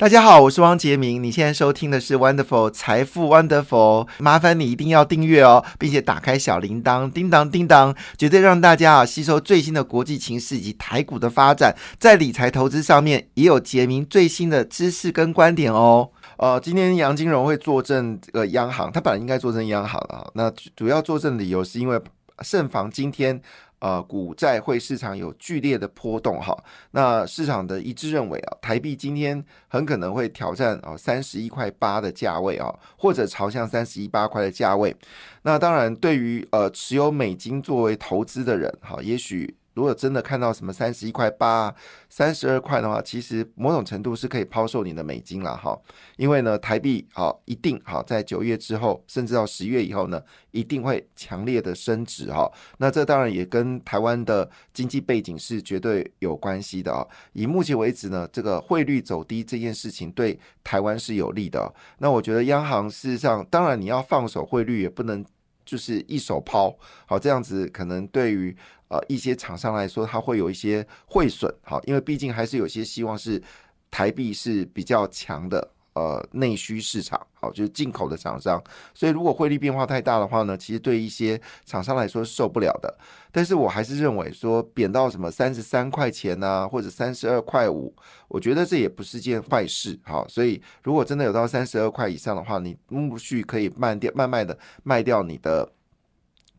大家好，我是汪杰明。你现在收听的是 Wonderful 财富 Wonderful，麻烦你一定要订阅哦，并且打开小铃铛，叮当叮当，绝对让大家啊吸收最新的国际情势以及台股的发展，在理财投资上面也有杰明最新的知识跟观点哦。呃，今天杨金荣会坐镇这个央行，他本来应该坐镇央行啊，那主要坐镇理由是因为慎防今天。呃，股债汇市场有剧烈的波动哈，那市场的一致认为啊，台币今天很可能会挑战啊三十一块八的价位啊，或者朝向三十一八块的价位。那当然，对于呃持有美金作为投资的人哈，也许。如果真的看到什么三十一块八、三十二块的话，其实某种程度是可以抛售你的美金了哈，因为呢，台币好一定好在九月之后，甚至到十月以后呢，一定会强烈的升值哈。那这当然也跟台湾的经济背景是绝对有关系的啊。以目前为止呢，这个汇率走低这件事情对台湾是有利的。那我觉得央行事实上，当然你要放手汇率，也不能就是一手抛好，这样子可能对于。呃，一些厂商来说，它会有一些汇损，好，因为毕竟还是有些希望是台币是比较强的，呃，内需市场，好，就是进口的厂商，所以如果汇率变化太大的话呢，其实对一些厂商来说受不了的。但是我还是认为说贬到什么三十三块钱呐，或者三十二块五，我觉得这也不是件坏事，好，所以如果真的有到三十二块以上的话，你陆续可以慢掉、慢慢的卖掉你的。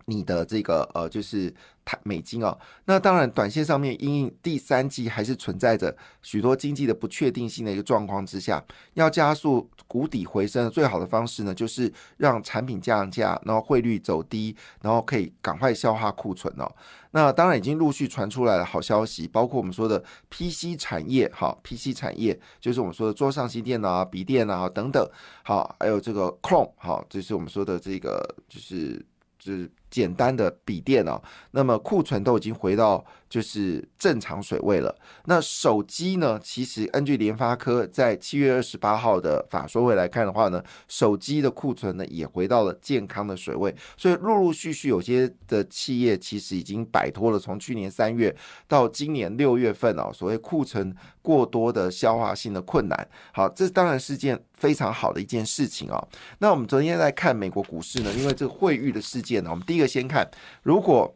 你的这个呃，就是美金哦，那当然，短线上面因应第三季还是存在着许多经济的不确定性的一个状况之下，要加速谷底回升的，最好的方式呢，就是让产品降价，然后汇率走低，然后可以赶快消化库存哦。那当然已经陆续传出来了好消息，包括我们说的 PC 产业，哈，PC 产业就是我们说的桌上型电脑啊、笔电啊等等，好，还有这个 Chrome，好，这是我们说的这个就是就是。简单的笔电哦，那么库存都已经回到就是正常水位了。那手机呢？其实根据联发科在七月二十八号的法说会来看的话呢，手机的库存呢也回到了健康的水位。所以陆陆续续有些的企业其实已经摆脱了从去年三月到今年六月份哦，所谓库存过多的消化性的困难。好，这当然是件非常好的一件事情哦。那我们昨天在看美国股市呢，因为这个汇率的事件呢，我们第一。先看，如果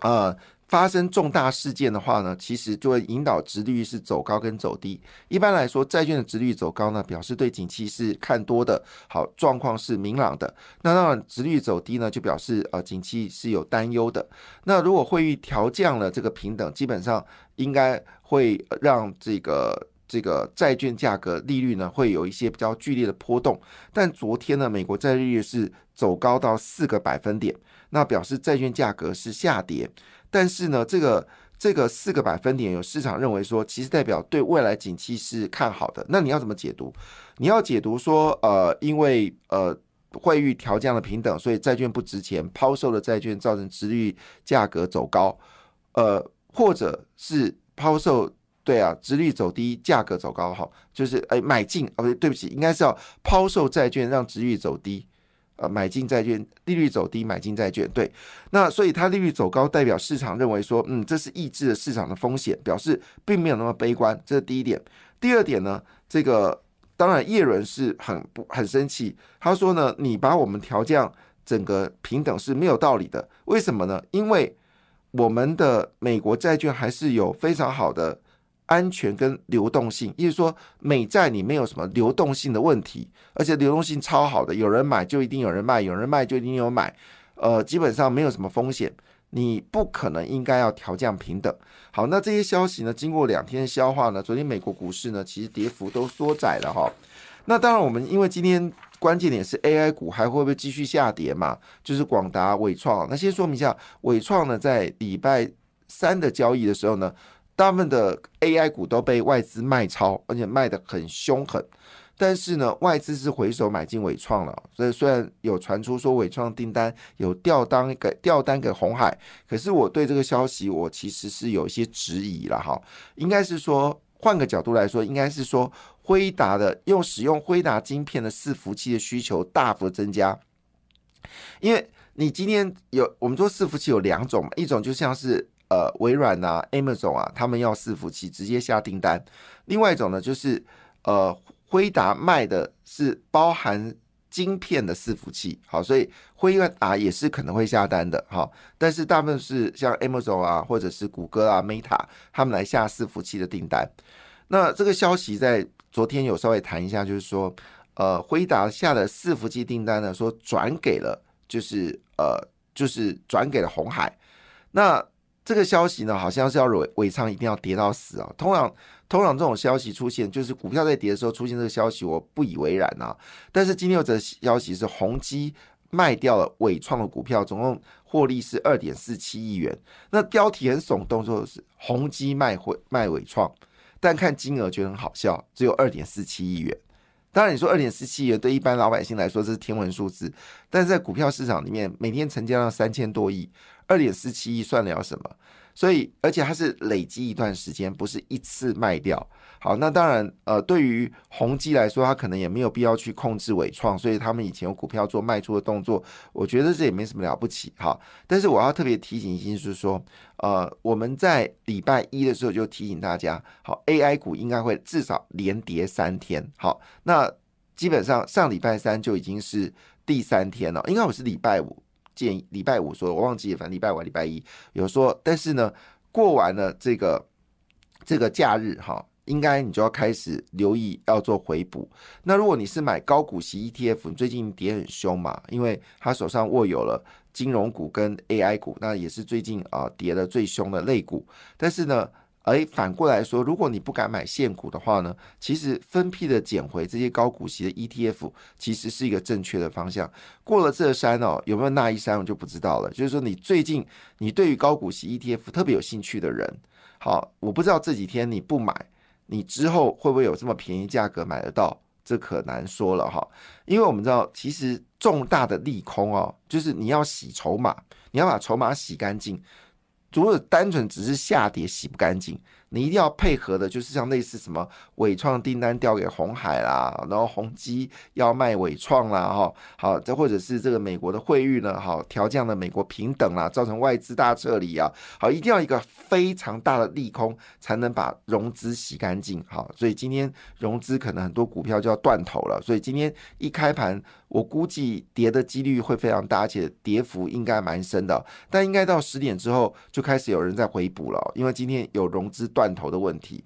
呃发生重大事件的话呢，其实就会引导值率是走高跟走低。一般来说，债券的值率走高呢，表示对景气是看多的，好状况是明朗的。那当然，殖利率走低呢，就表示呃景气是有担忧的。那如果会议调降了这个平等，基本上应该会让这个。这个债券价格利率呢，会有一些比较剧烈的波动。但昨天呢，美国债利率是走高到四个百分点，那表示债券价格是下跌。但是呢，这个这个四个百分点，有市场认为说，其实代表对未来景气是看好的。那你要怎么解读？你要解读说，呃，因为呃汇率调降了平等，所以债券不值钱，抛售的债券造成殖率价格走高，呃，或者是抛售。对啊，殖率走低，价格走高，哈，就是哎买进哦，不对对不起，应该是要抛售债券让殖率走低，呃，买进债券，利率走低，买进债券，对，那所以它利率走高，代表市场认为说，嗯，这是抑制了市场的风险，表示并没有那么悲观，这是第一点。第二点呢，这个当然叶伦是很不很生气，他说呢，你把我们调降整个平等是没有道理的，为什么呢？因为我们的美国债券还是有非常好的。安全跟流动性，意思说美债你没有什么流动性的问题，而且流动性超好的，有人买就一定有人卖，有人卖就一定有买，呃，基本上没有什么风险，你不可能应该要调降平等。好，那这些消息呢，经过两天消化呢，昨天美国股市呢，其实跌幅都缩窄了哈。那当然，我们因为今天关键点是 AI 股还会不会继续下跌嘛？就是广达、伟创，那先说明一下，伟创呢在礼拜三的交易的时候呢。大部分的 AI 股都被外资卖超，而且卖的很凶狠。但是呢，外资是回手买进伟创了，所以虽然有传出说伟创订单有调单给调单给红海，可是我对这个消息我其实是有一些质疑了哈。应该是说换个角度来说，应该是说辉达的用使用辉达晶片的伺服器的需求大幅增加，因为你今天有我们说伺服器有两种嘛，一种就像是。呃，微软啊，Amazon 啊，他们要伺服器直接下订单。另外一种呢，就是呃，辉达卖的是包含晶片的伺服器，好，所以辉达也是可能会下单的，好，但是大部分是像 Amazon 啊，或者是谷歌啊、Meta 他们来下伺服器的订单。那这个消息在昨天有稍微谈一下，就是说，呃，辉达下的伺服器订单呢，说转给了，就是呃，就是转给了红海。那这个消息呢，好像是要尾尾仓一定要跌到死啊。通常，通常这种消息出现，就是股票在跌的时候出现这个消息，我不以为然啊。但是今天有则消息是，宏基卖掉了伟创的股票，总共获利是二点四七亿元。那标题很耸动，说是宏基卖汇卖伟创。但看金额觉得很好笑，只有二点四七亿元。当然，你说二点四七亿对一般老百姓来说这是天文数字，但是在股票市场里面，每天成交量三千多亿，二点四七亿算得了什么？所以，而且它是累积一段时间，不是一次卖掉。好，那当然，呃，对于宏基来说，他可能也没有必要去控制伟创，所以他们以前有股票做卖出的动作，我觉得这也没什么了不起。好，但是我要特别提醒一件事，是说，呃，我们在礼拜一的时候就提醒大家，好，AI 股应该会至少连跌三天。好，那基本上上礼拜三就已经是第三天了，应该我是礼拜五建议，礼拜五说，我忘记，反正礼拜五、礼拜一有说，但是呢，过完了这个这个假日，哈。应该你就要开始留意要做回补。那如果你是买高股息 ETF，你最近跌很凶嘛，因为他手上握有了金融股跟 AI 股，那也是最近啊跌的最凶的类股。但是呢，而，反过来说，如果你不敢买现股的话呢，其实分批的捡回这些高股息的 ETF，其实是一个正确的方向。过了这山哦，有没有那一山我就不知道了。就是说，你最近你对于高股息 ETF 特别有兴趣的人，好，我不知道这几天你不买。你之后会不会有这么便宜价格买得到？这可难说了哈，因为我们知道，其实重大的利空哦，就是你要洗筹码，你要把筹码洗干净。如果单纯只是下跌洗不干净，你一定要配合的，就是像类似什么伟创订单调给红海啦，然后宏基要卖伟创啦，哈，好，再或者是这个美国的汇率呢，好调降了美国平等啦，造成外资大撤离啊，好，一定要一个非常大的利空才能把融资洗干净，好，所以今天融资可能很多股票就要断头了，所以今天一开盘。我估计跌的几率会非常大，而且跌幅应该蛮深的。但应该到十点之后就开始有人在回补了，因为今天有融资断断头的问题。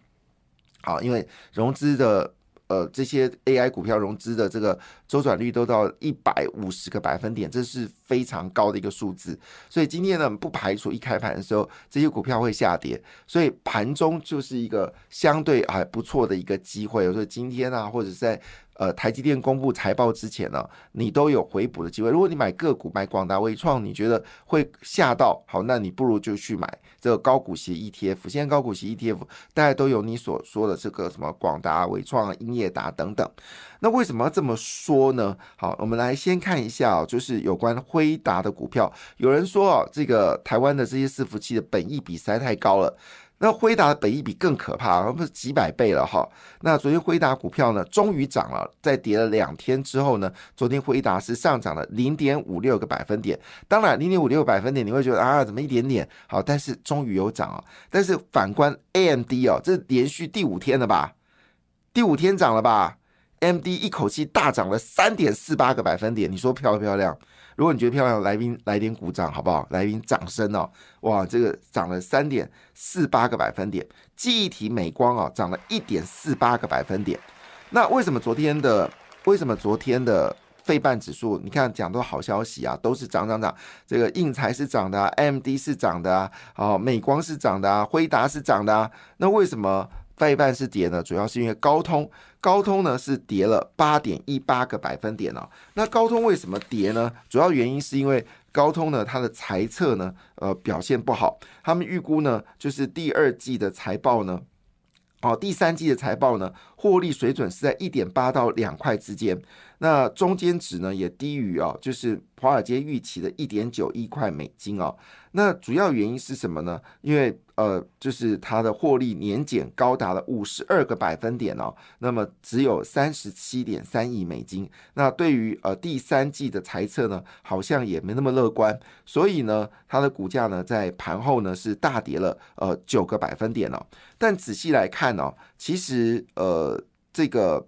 好，因为融资的呃这些 AI 股票融资的这个周转率都到一百五十个百分点，这是非常高的一个数字。所以今天呢，不排除一开盘的时候这些股票会下跌，所以盘中就是一个相对还不错的一个机会。我说今天啊，或者在。呃，台积电公布财报之前呢，你都有回补的机会。如果你买个股，买广达、微创，你觉得会吓到，好，那你不如就去买这个高股息 ETF。现在高股息 ETF 大概都有你所说的这个什么广达、微创、英业达等等。那为什么要这么说呢？好，我们来先看一下哦，就是有关辉达的股票。有人说啊，这个台湾的这些伺服器的本益比实在太高了。那辉达的本益比更可怕，不是几百倍了哈。那昨天辉达股票呢，终于涨了，在跌了两天之后呢，昨天辉达是上涨了零点五六个百分点。当然，零点五六个百分点你会觉得啊，怎么一点点好？但是终于有涨啊。但是反观 AMD 哦，这连续第五天了吧？第五天涨了吧 MD 一口气大涨了三点四八个百分点，你说漂不漂亮？如果你觉得漂亮，来宾来点鼓掌好不好？来宾掌声哦！哇，这个涨了三点四八个百分点，记忆体美光啊，涨了一点四八个百分点。那为什么昨天的为什么昨天的费半指数？你看讲都好消息啊，都是涨涨涨。这个印材是涨的，AMD 是涨的啊，哦，美光是涨的啊，辉达是涨的啊。那为什么？费半是跌呢，主要是因为高通，高通呢是跌了八点一八个百分点哦。那高通为什么跌呢？主要原因是因为高通呢，它的财测呢，呃，表现不好。他们预估呢，就是第二季的财报呢，哦，第三季的财报呢，获利水准是在一点八到两块之间。那中间值呢，也低于哦，就是华尔街预期的一点九一块美金哦。那主要原因是什么呢？因为呃，就是它的获利年减高达了五十二个百分点哦，那么只有三十七点三亿美金。那对于呃第三季的财测呢，好像也没那么乐观，所以呢，它的股价呢在盘后呢是大跌了呃九个百分点哦。但仔细来看哦，其实呃这个。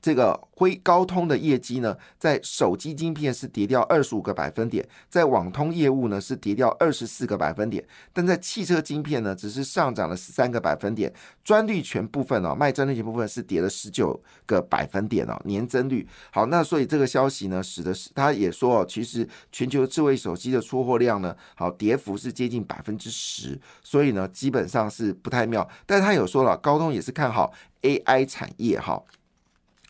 这个辉高通的业绩呢，在手机晶片是跌掉二十五个百分点，在网通业务呢是跌掉二十四个百分点，但在汽车晶片呢只是上涨了十三个百分点，专利权部分哦，卖专利权部分是跌了十九个百分点哦，年增率好，那所以这个消息呢，使得是他也说哦，其实全球智慧手机的出货量呢，好跌幅是接近百分之十，所以呢基本上是不太妙，但是他有说了，高通也是看好 AI 产业哈。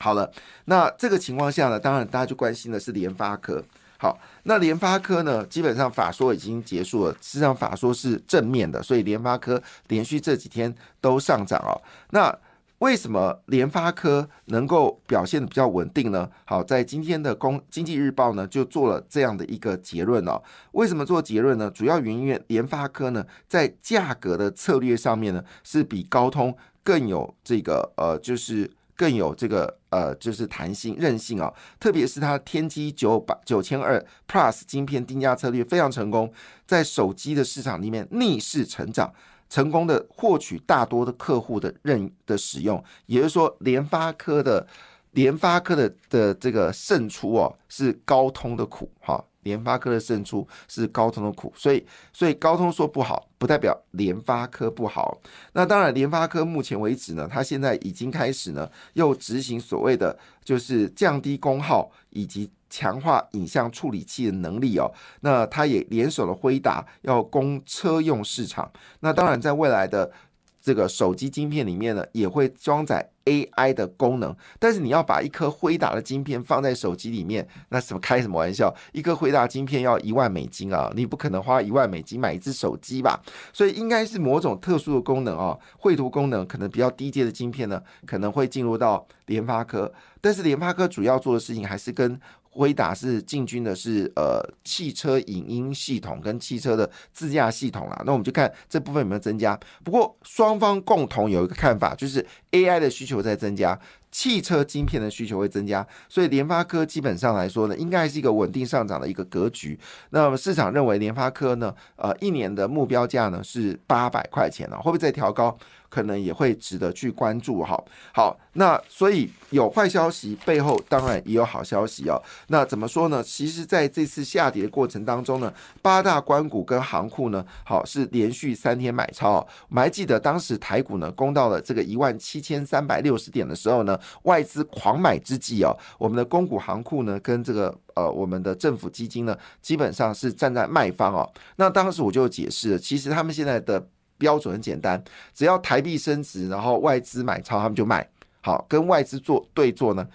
好了，那这个情况下呢，当然大家就关心的是联发科。好，那联发科呢，基本上法说已经结束了，实际上法说是正面的，所以联发科连续这几天都上涨哦。那为什么联发科能够表现的比较稳定呢？好，在今天的公经济日报呢就做了这样的一个结论哦。为什么做结论呢？主要原因联发科呢在价格的策略上面呢是比高通更有这个呃，就是更有这个。呃，就是弹性韧性啊，特别是它天玑九百九千二 Plus 晶片定价策略非常成功，在手机的市场里面逆势成长，成功的获取大多的客户的认的使用，也就是说，联发科的联发科的的这个胜出哦，是高通的苦哈。联发科的胜出是高通的苦，所以所以高通说不好，不代表联发科不好。那当然，联发科目前为止呢，它现在已经开始呢，又执行所谓的就是降低功耗以及强化影像处理器的能力哦。那它也联手了辉达，要攻车用市场。那当然，在未来的这个手机晶片里面呢，也会装载。AI 的功能，但是你要把一颗辉达的晶片放在手机里面，那什么开什么玩笑？一颗辉达晶片要一万美金啊，你不可能花一万美金买一只手机吧？所以应该是某种特殊的功能啊，绘图功能可能比较低阶的晶片呢，可能会进入到联发科，但是联发科主要做的事情还是跟。辉达是进军的是呃汽车影音系统跟汽车的自驾系统啦，那我们就看这部分有没有增加。不过双方共同有一个看法，就是 AI 的需求在增加。汽车晶片的需求会增加，所以联发科基本上来说呢，应该是一个稳定上涨的一个格局。那么市场认为联发科呢，呃，一年的目标价呢是八百块钱了，会不会再调高？可能也会值得去关注哈。好，那所以有坏消息背后当然也有好消息哦。那怎么说呢？其实在这次下跌的过程当中呢，八大关股跟行库呢，好是连续三天买超。我们还记得当时台股呢攻到了这个一万七千三百六十点的时候呢。外资狂买之际哦，我们的公股行库呢，跟这个呃我们的政府基金呢，基本上是站在卖方哦。那当时我就解释了，其实他们现在的标准很简单，只要台币升值，然后外资买超，他们就卖。好，跟外资做对做呢，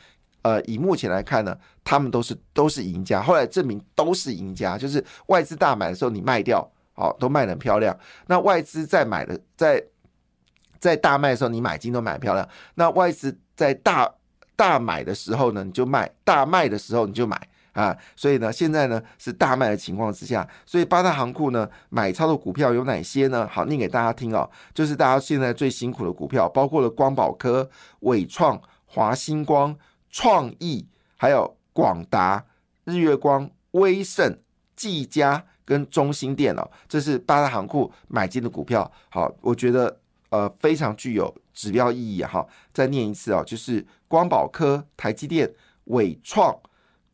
呃，以目前来看呢，他们都是都是赢家。后来证明都是赢家，就是外资大买的时候你卖掉，好，都卖得很漂亮。那外资在买的在。在大卖的时候，你买金都买漂亮。那外资在大大买的时候呢，你就卖；大卖的时候你就买啊。所以呢，现在呢是大卖的情况之下，所以八大行库呢买超的股票有哪些呢？好，念给大家听哦。就是大家现在最辛苦的股票，包括了光宝科、伟创、华星光、创意，还有广达、日月光、威盛、技嘉跟中兴电哦。这是八大行库买进的股票。好，我觉得。呃，非常具有指标意义哈。再念一次啊，就是光宝科、台积电、伟创、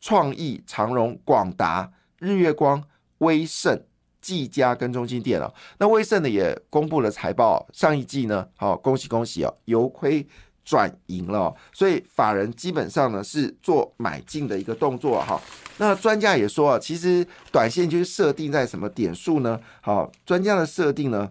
创意、长荣、广达、日月光、威盛、技嘉跟中芯电了。那威盛呢也公布了财报，上一季呢，好恭喜恭喜哦，由亏转盈了。所以法人基本上呢是做买进的一个动作哈。那专家也说啊，其实短线就是设定在什么点数呢？好，专家的设定呢？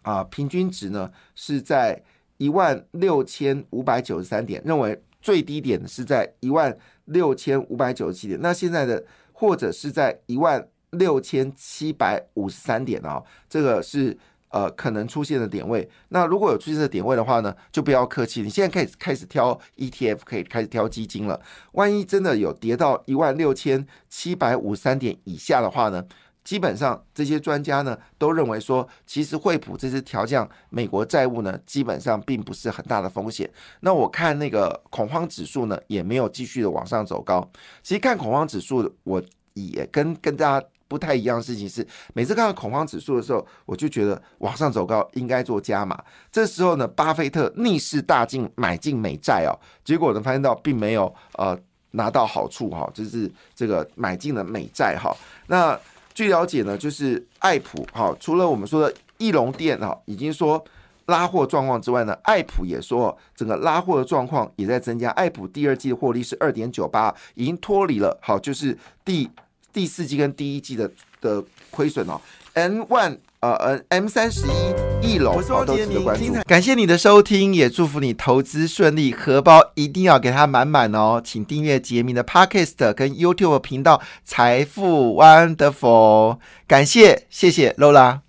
啊，平均值呢是在一万六千五百九十三点，认为最低点是在一万六千五百九十七点。那现在的或者是在一万六千七百五十三点哦，这个是呃可能出现的点位。那如果有出现的点位的话呢，就不要客气，你现在可以开始挑 ETF，可以开始挑基金了。万一真的有跌到一万六千七百五十三点以下的话呢？基本上这些专家呢都认为说，其实惠普这次调降美国债务呢，基本上并不是很大的风险。那我看那个恐慌指数呢，也没有继续的往上走高。其实看恐慌指数，我也跟跟大家不太一样的事情是，每次看到恐慌指数的时候，我就觉得往上走高应该做加码。这时候呢，巴菲特逆势大进买进美债哦，结果呢发现到并没有呃拿到好处哈，就是这个买进了美债哈。那据了解呢，就是爱普哈，除了我们说的翼龙店哈，已经说。拉货状况之外呢，爱普也说整个拉货的状况也在增加。爱普第二季的获利是二点九八，已经脱离了好，就是第第四季跟第一季的的亏损哦。N one 呃呃 M 三十一翼龙都值得关注。感谢你的收听，也祝福你投资顺利，荷包一定要给它满满哦。请订阅杰明的 Podcast 跟 YouTube 频道财富 Wonderful。感谢谢谢 Lola。